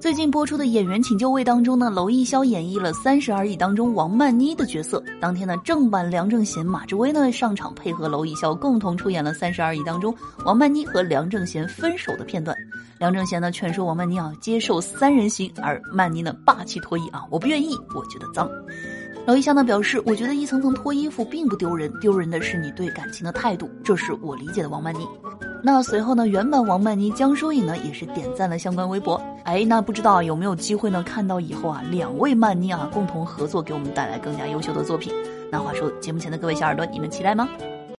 最近播出的《演员请就位》当中呢，娄艺潇演绎了《三十而已》当中王曼妮的角色。当天呢，正版梁正贤、马志威呢上场配合娄艺潇，共同出演了《三十而已》当中王曼妮和梁正贤分手的片段。梁正贤呢劝说王曼妮啊接受三人行，而曼妮呢霸气脱衣啊，我不愿意，我觉得脏。娄艺潇呢表示，我觉得一层层脱衣服并不丢人，丢人的是你对感情的态度，这是我理解的王曼妮。那随后呢，原版王曼妮江疏影呢也是点赞了相关微博。哎，那不知道有没有机会呢看到以后啊两位曼妮啊共同合作，给我们带来更加优秀的作品。那话说，节目前的各位小耳朵，你们期待吗？